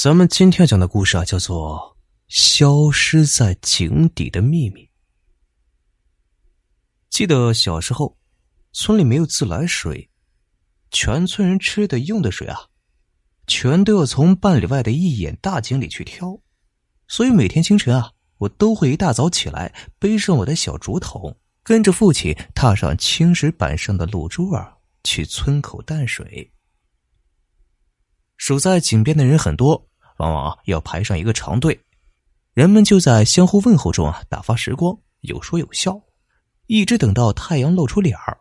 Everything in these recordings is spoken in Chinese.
咱们今天讲的故事啊，叫做《消失在井底的秘密》。记得小时候，村里没有自来水，全村人吃的、用的水啊，全都要从半里外的一眼大井里去挑。所以每天清晨啊，我都会一大早起来，背上我的小竹筒，跟着父亲踏上青石板上的露珠儿，去村口担水。守在井边的人很多。往往啊要排上一个长队，人们就在相互问候中啊打发时光，有说有笑，一直等到太阳露出脸儿，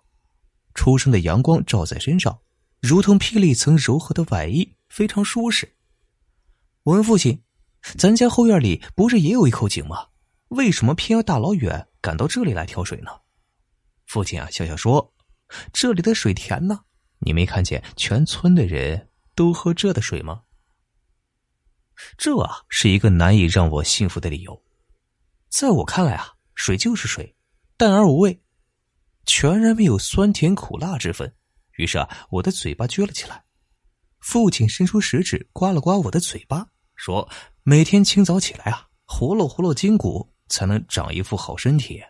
初升的阳光照在身上，如同披了一层柔和的外衣，非常舒适。我问父亲：“咱家后院里不是也有一口井吗？为什么偏要大老远赶到这里来挑水呢？”父亲啊笑笑说：“这里的水甜呢，你没看见全村的人都喝这的水吗？”这啊是一个难以让我信服的理由，在我看来啊，水就是水，淡而无味，全然没有酸甜苦辣之分。于是啊，我的嘴巴撅了起来。父亲伸出食指刮了刮我的嘴巴，说：“每天清早起来啊，活络活络筋骨，才能长一副好身体。”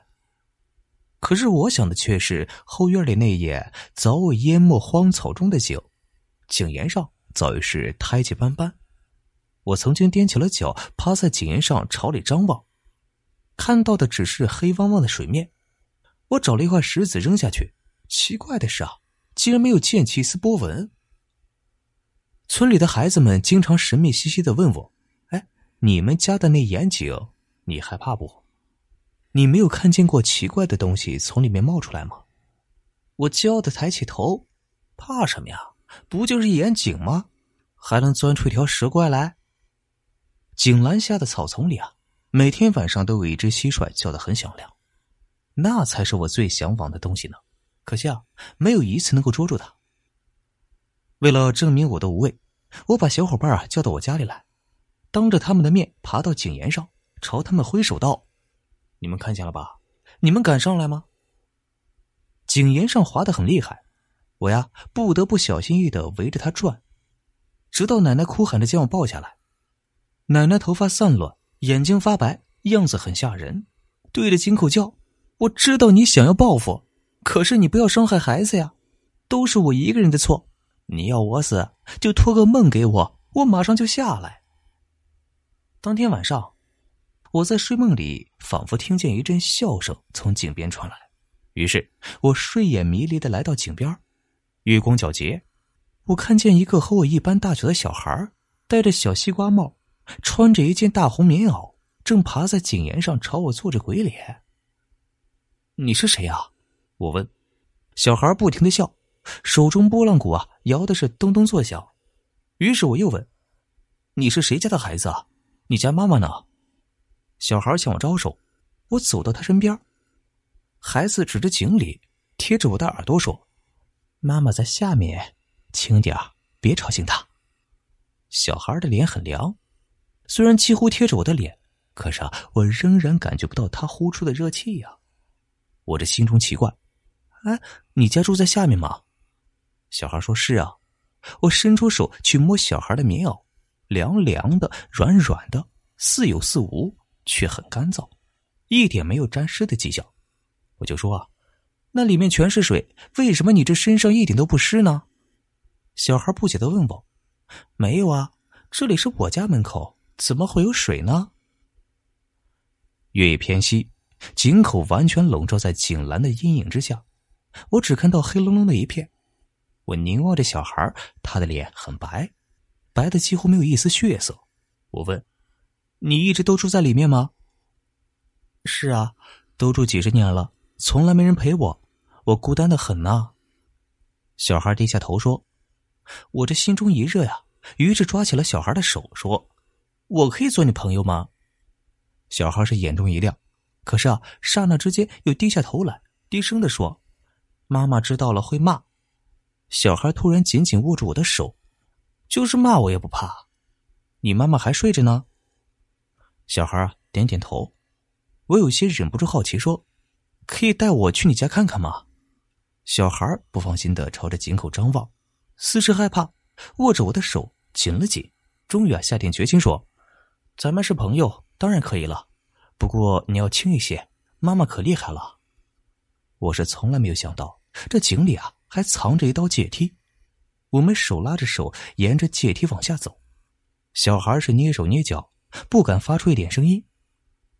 可是我想的却是后院里那眼早已淹没荒草中的井，井沿上早已是苔迹斑斑。我曾经踮起了脚，趴在井沿上朝里张望，看到的只是黑汪汪的水面。我找了一块石子扔下去，奇怪的是啊，竟然没有溅起一丝波纹。村里的孩子们经常神秘兮兮的问我：“哎，你们家的那眼井，你害怕不？你没有看见过奇怪的东西从里面冒出来吗？”我骄傲的抬起头：“怕什么呀？不就是一眼井吗？还能钻出一条蛇怪来？”井栏下的草丛里啊，每天晚上都有一只蟋蟀叫得很响亮，那才是我最向往的东西呢。可惜啊，没有一次能够捉住它。为了证明我的无畏，我把小伙伴啊叫到我家里来，当着他们的面爬到井沿上，朝他们挥手道：“你们看见了吧？你们敢上来吗？”井沿上滑得很厉害，我呀不得不小心翼翼的围着它转，直到奶奶哭喊着将我抱下来。奶奶头发散乱，眼睛发白，样子很吓人，对着井口叫：“我知道你想要报复，可是你不要伤害孩子呀，都是我一个人的错。你要我死，就托个梦给我，我马上就下来。”当天晚上，我在睡梦里仿佛听见一阵笑声从井边传来，于是我睡眼迷离的来到井边，月光皎洁，我看见一个和我一般大小的小孩，戴着小西瓜帽。穿着一件大红棉袄，正爬在井沿上朝我做着鬼脸。你是谁呀？我问。小孩不停的笑，手中拨浪鼓啊摇的是咚咚作响。于是我又问：“你是谁家的孩子啊？你家妈妈呢？”小孩向我招手，我走到他身边。孩子指着井里，贴着我的耳朵说：“妈妈在下面，轻点别吵醒她。”小孩的脸很凉。虽然几乎贴着我的脸，可是啊，我仍然感觉不到他呼出的热气呀。我这心中奇怪，哎，你家住在下面吗？小孩说是啊。我伸出手去摸小孩的棉袄，凉凉的，软软的，似有似无，却很干燥，一点没有沾湿的迹象。我就说啊，那里面全是水，为什么你这身上一点都不湿呢？小孩不解的问我，没有啊，这里是我家门口。怎么会有水呢？月夜偏西，井口完全笼罩在井栏的阴影之下，我只看到黑隆隆的一片。我凝望着小孩，他的脸很白，白的几乎没有一丝血色。我问：“你一直都住在里面吗？”“是啊，都住几十年了，从来没人陪我，我孤单的很呐。”小孩低下头说：“我这心中一热呀，于是抓起了小孩的手说。”我可以做你朋友吗？小孩是眼中一亮，可是啊，刹那之间又低下头来，低声的说：“妈妈知道了会骂。”小孩突然紧紧握住我的手，就是骂我也不怕。你妈妈还睡着呢。小孩，点点头。我有些忍不住好奇，说：“可以带我去你家看看吗？”小孩不放心的朝着井口张望，似是害怕，握着我的手紧了紧。终于啊下定决心说：“咱们是朋友，当然可以了。不过你要轻一些，妈妈可厉害了。”我是从来没有想到，这井里啊还藏着一道阶梯。我们手拉着手，沿着阶梯往下走。小孩是捏手捏脚，不敢发出一点声音。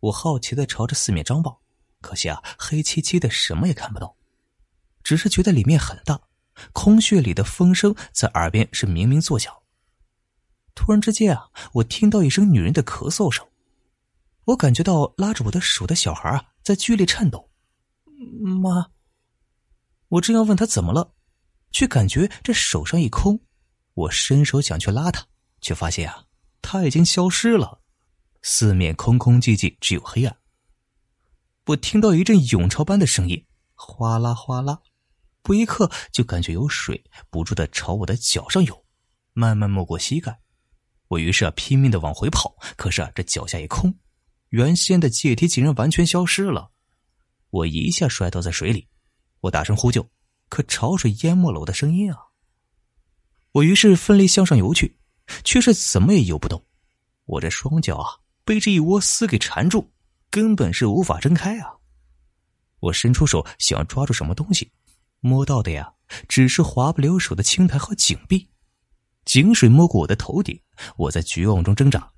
我好奇的朝着四面张望，可惜啊，黑漆漆的，什么也看不到。只是觉得里面很大，空穴里的风声在耳边是明明作响。突然之间啊，我听到一声女人的咳嗽声，我感觉到拉着我的手的小孩啊在剧烈颤抖。妈，我正要问他怎么了。却感觉这手上一空，我伸手想去拉他，却发现啊，他已经消失了，四面空空寂寂，只有黑暗。我听到一阵涌潮般的声音，哗啦哗啦，不一刻就感觉有水不住的朝我的脚上涌，慢慢没过膝盖。我于是啊拼命的往回跑，可是啊这脚下一空，原先的阶梯竟然完全消失了，我一下摔倒在水里，我大声呼救。可潮水淹没了我的声音啊！我于是奋力向上游去，却是怎么也游不动。我这双脚啊，被这一窝丝给缠住，根本是无法睁开啊！我伸出手想要抓住什么东西，摸到的呀，只是滑不留手的青苔和井壁。井水没过我的头顶，我在绝望中挣扎。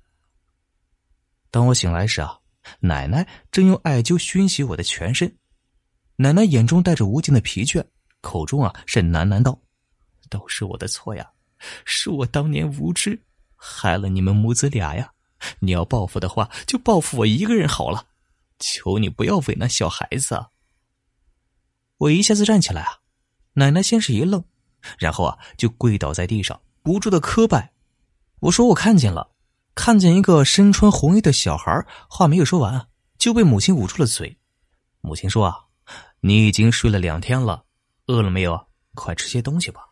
当我醒来时啊，奶奶正用艾灸熏洗我的全身，奶奶眼中带着无尽的疲倦。口中啊是喃喃道：“都是我的错呀，是我当年无知，害了你们母子俩呀！你要报复的话，就报复我一个人好了。求你不要为难小孩子啊！”我一下子站起来啊，奶奶先是一愣，然后啊就跪倒在地上，不住的磕拜。我说：“我看见了，看见一个身穿红衣的小孩。”话没有说完，就被母亲捂住了嘴。母亲说：“啊，你已经睡了两天了。”饿了没有？快吃些东西吧。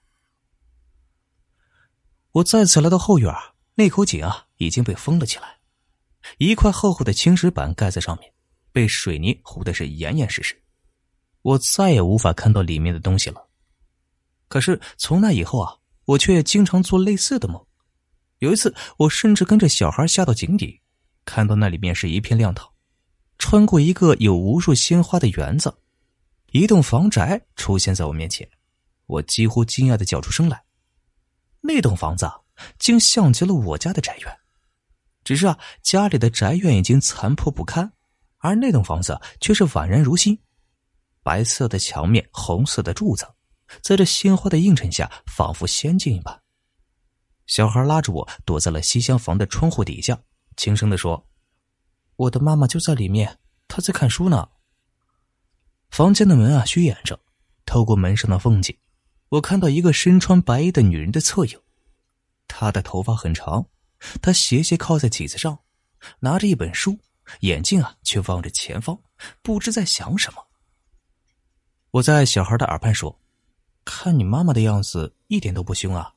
我再次来到后院，那口井啊已经被封了起来，一块厚厚的青石板盖在上面，被水泥糊的是严严实实，我再也无法看到里面的东西了。可是从那以后啊，我却经常做类似的梦。有一次，我甚至跟着小孩下到井底，看到那里面是一片亮堂，穿过一个有无数鲜花的园子。一栋房宅出现在我面前，我几乎惊讶的叫出声来。那栋房子竟像极了我家的宅院，只是啊，家里的宅院已经残破不堪，而那栋房子却是宛然如新。白色的墙面，红色的柱子，在这鲜花的映衬下，仿佛仙境一般。小孩拉着我躲在了西厢房的窗户底下，轻声的说：“我的妈妈就在里面，她在看书呢。”房间的门啊虚掩着，透过门上的缝隙，我看到一个身穿白衣的女人的侧影。她的头发很长，她斜斜靠在椅子上，拿着一本书，眼睛啊却望着前方，不知在想什么。我在小孩的耳畔说：“看你妈妈的样子，一点都不凶啊。”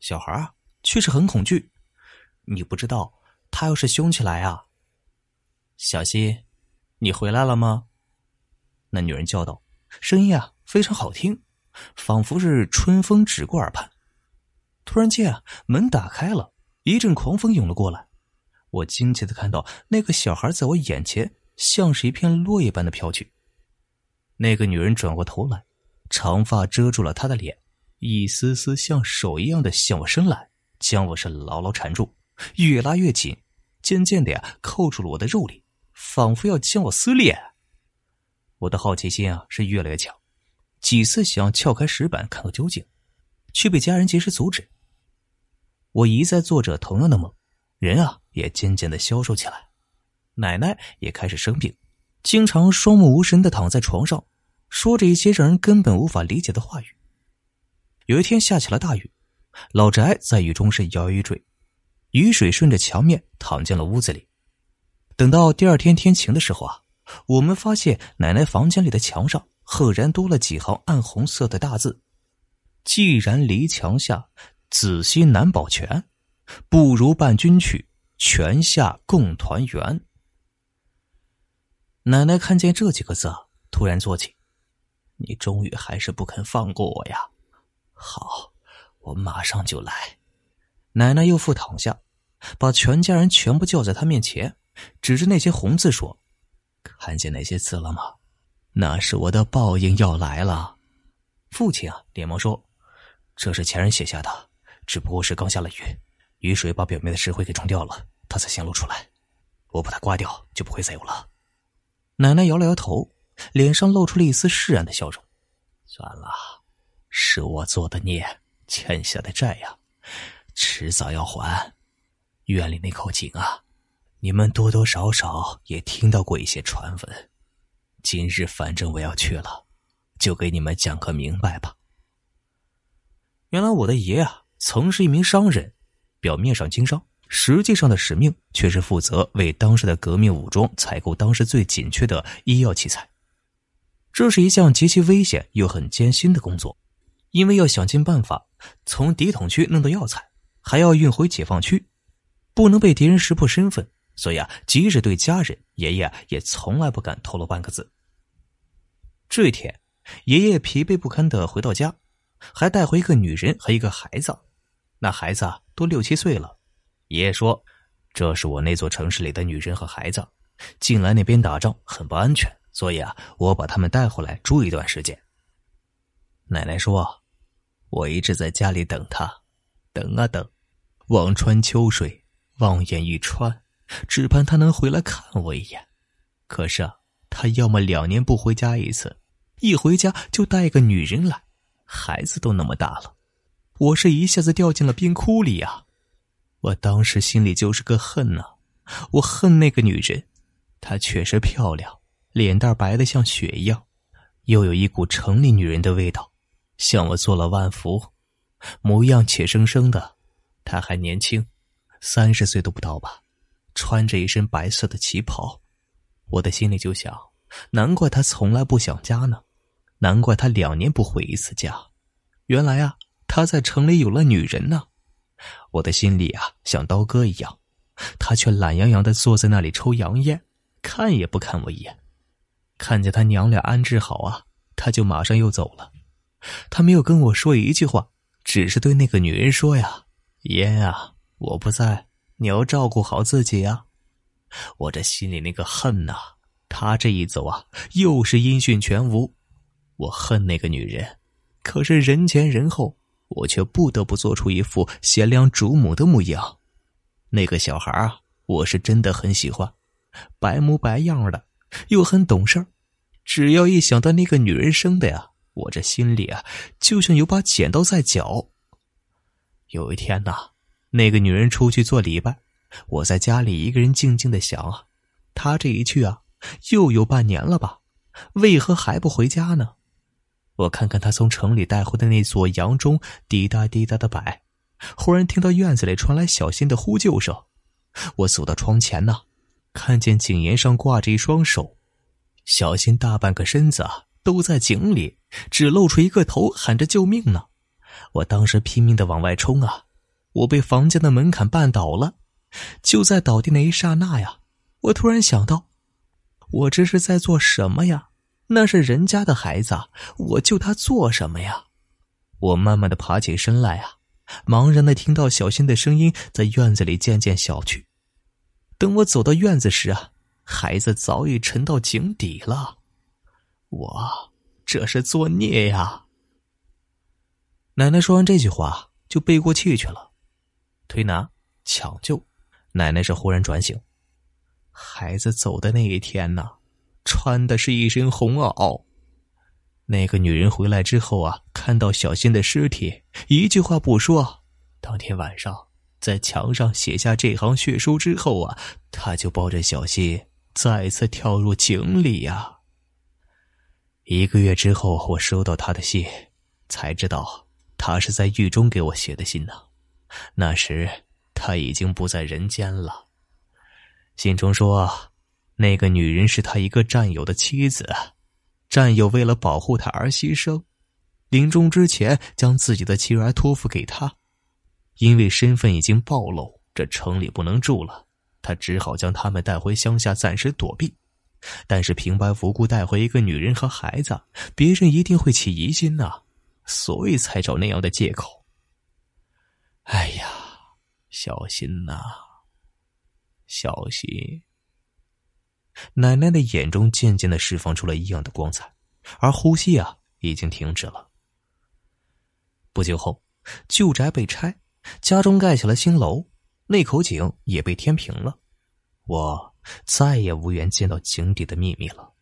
小孩啊却是很恐惧。你不知道，他要是凶起来啊！小希，你回来了吗？那女人叫道，声音啊非常好听，仿佛是春风指过耳畔。突然间啊，门打开了，一阵狂风涌了过来。我惊奇的看到那个小孩在我眼前，像是一片落叶般的飘去。那个女人转过头来，长发遮住了她的脸，一丝丝像手一样的向我伸来，将我是牢牢缠住，越拉越紧，渐渐的呀扣住了我的肉里，仿佛要将我撕裂。我的好奇心啊是越来越强，几次想要撬开石板看个究竟，却被家人及时阻止。我一再做着同样的梦，人啊也渐渐的消瘦起来，奶奶也开始生病，经常双目无神的躺在床上，说着一些让人根本无法理解的话语。有一天下起了大雨，老宅在雨中是摇摇欲坠，雨水顺着墙面淌进了屋子里。等到第二天天晴的时候啊。我们发现奶奶房间里的墙上赫然多了几行暗红色的大字：“既然离墙下，子息难保全，不如伴君去，泉下共团圆。”奶奶看见这几个字，突然坐起：“你终于还是不肯放过我呀！好，我马上就来。”奶奶又复躺下，把全家人全部叫在他面前，指着那些红字说：“看见那些字了吗？那是我的报应要来了。”父亲啊，连忙说：“这是前人写下的，只不过是刚下了雨，雨水把表面的石灰给冲掉了，它才显露出来。我把它刮掉，就不会再有了。”奶奶摇了摇头，脸上露出了一丝释然的笑容：“算了，是我做的孽，欠下的债呀。”迟早要还，院里那口井啊，你们多多少少也听到过一些传闻。今日反正我要去了，就给你们讲个明白吧。原来我的爷啊，曾是一名商人，表面上经商，实际上的使命却是负责为当时的革命武装采购当时最紧缺的医药器材。这是一项极其危险又很艰辛的工作，因为要想尽办法从敌统区弄到药材。还要运回解放区，不能被敌人识破身份，所以啊，即使对家人，爷爷也从来不敢透露半个字。这一天，爷爷疲惫不堪的回到家，还带回一个女人和一个孩子，那孩子啊都六七岁了。爷爷说：“这是我那座城市里的女人和孩子，近来那边打仗很不安全，所以啊，我把他们带回来住一段时间。”奶奶说：“我一直在家里等他，等啊等。”望穿秋水，望眼欲穿，只盼他能回来看我一眼。可是啊，他要么两年不回家一次，一回家就带个女人来，孩子都那么大了，我是一下子掉进了冰窟里呀！我当时心里就是个恨呐，我恨那个女人，她确实漂亮，脸蛋白的像雪一样，又有一股城里女人的味道，向我做了万福，模样怯生生的。他还年轻，三十岁都不到吧，穿着一身白色的旗袍，我的心里就想，难怪他从来不想家呢，难怪他两年不回一次家，原来啊，他在城里有了女人呢。我的心里啊，像刀割一样，他却懒洋洋的坐在那里抽洋烟，看也不看我一眼。看见他娘俩安置好啊，他就马上又走了，他没有跟我说一句话，只是对那个女人说呀。爷啊，我不在，你要照顾好自己呀！我这心里那个恨呐，他这一走啊，又是音讯全无。我恨那个女人，可是人前人后，我却不得不做出一副贤良主母的模样。那个小孩啊，我是真的很喜欢，白模白样的，又很懂事只要一想到那个女人生的呀，我这心里啊，就像有把剪刀在绞。有一天呐，那个女人出去做礼拜，我在家里一个人静静的想啊，她这一去啊，又有半年了吧？为何还不回家呢？我看看她从城里带回的那座洋钟，滴答滴答的摆。忽然听到院子里传来小新的呼救声，我走到窗前呢，看见井沿上挂着一双手，小新大半个身子都在井里，只露出一个头，喊着救命呢。我当时拼命的往外冲啊！我被房间的门槛绊倒了。就在倒地那一刹那呀，我突然想到，我这是在做什么呀？那是人家的孩子，我救他做什么呀？我慢慢的爬起身来啊，茫然的听到小新的声音在院子里渐渐小去。等我走到院子时啊，孩子早已沉到井底了。我这是作孽呀！奶奶说完这句话，就背过气去了。推拿、抢救，奶奶是忽然转醒。孩子走的那一天呢，穿的是一身红袄。那个女人回来之后啊，看到小新的尸体，一句话不说。当天晚上，在墙上写下这行血书之后啊，他就抱着小新再次跳入井里呀。一个月之后，我收到他的信，才知道。他是在狱中给我写的信呢，那时他已经不在人间了。信中说，那个女人是他一个战友的妻子，战友为了保护他而牺牲，临终之前将自己的妻儿托付给他，因为身份已经暴露，这城里不能住了，他只好将他们带回乡下暂时躲避。但是平白无故带回一个女人和孩子，别人一定会起疑心呐。所以才找那样的借口。哎呀，小心呐，小心！奶奶的眼中渐渐的释放出了异样的光彩，而呼吸啊，已经停止了。不久后，旧宅被拆，家中盖起了新楼，那口井也被填平了。我再也无缘见到井底的秘密了。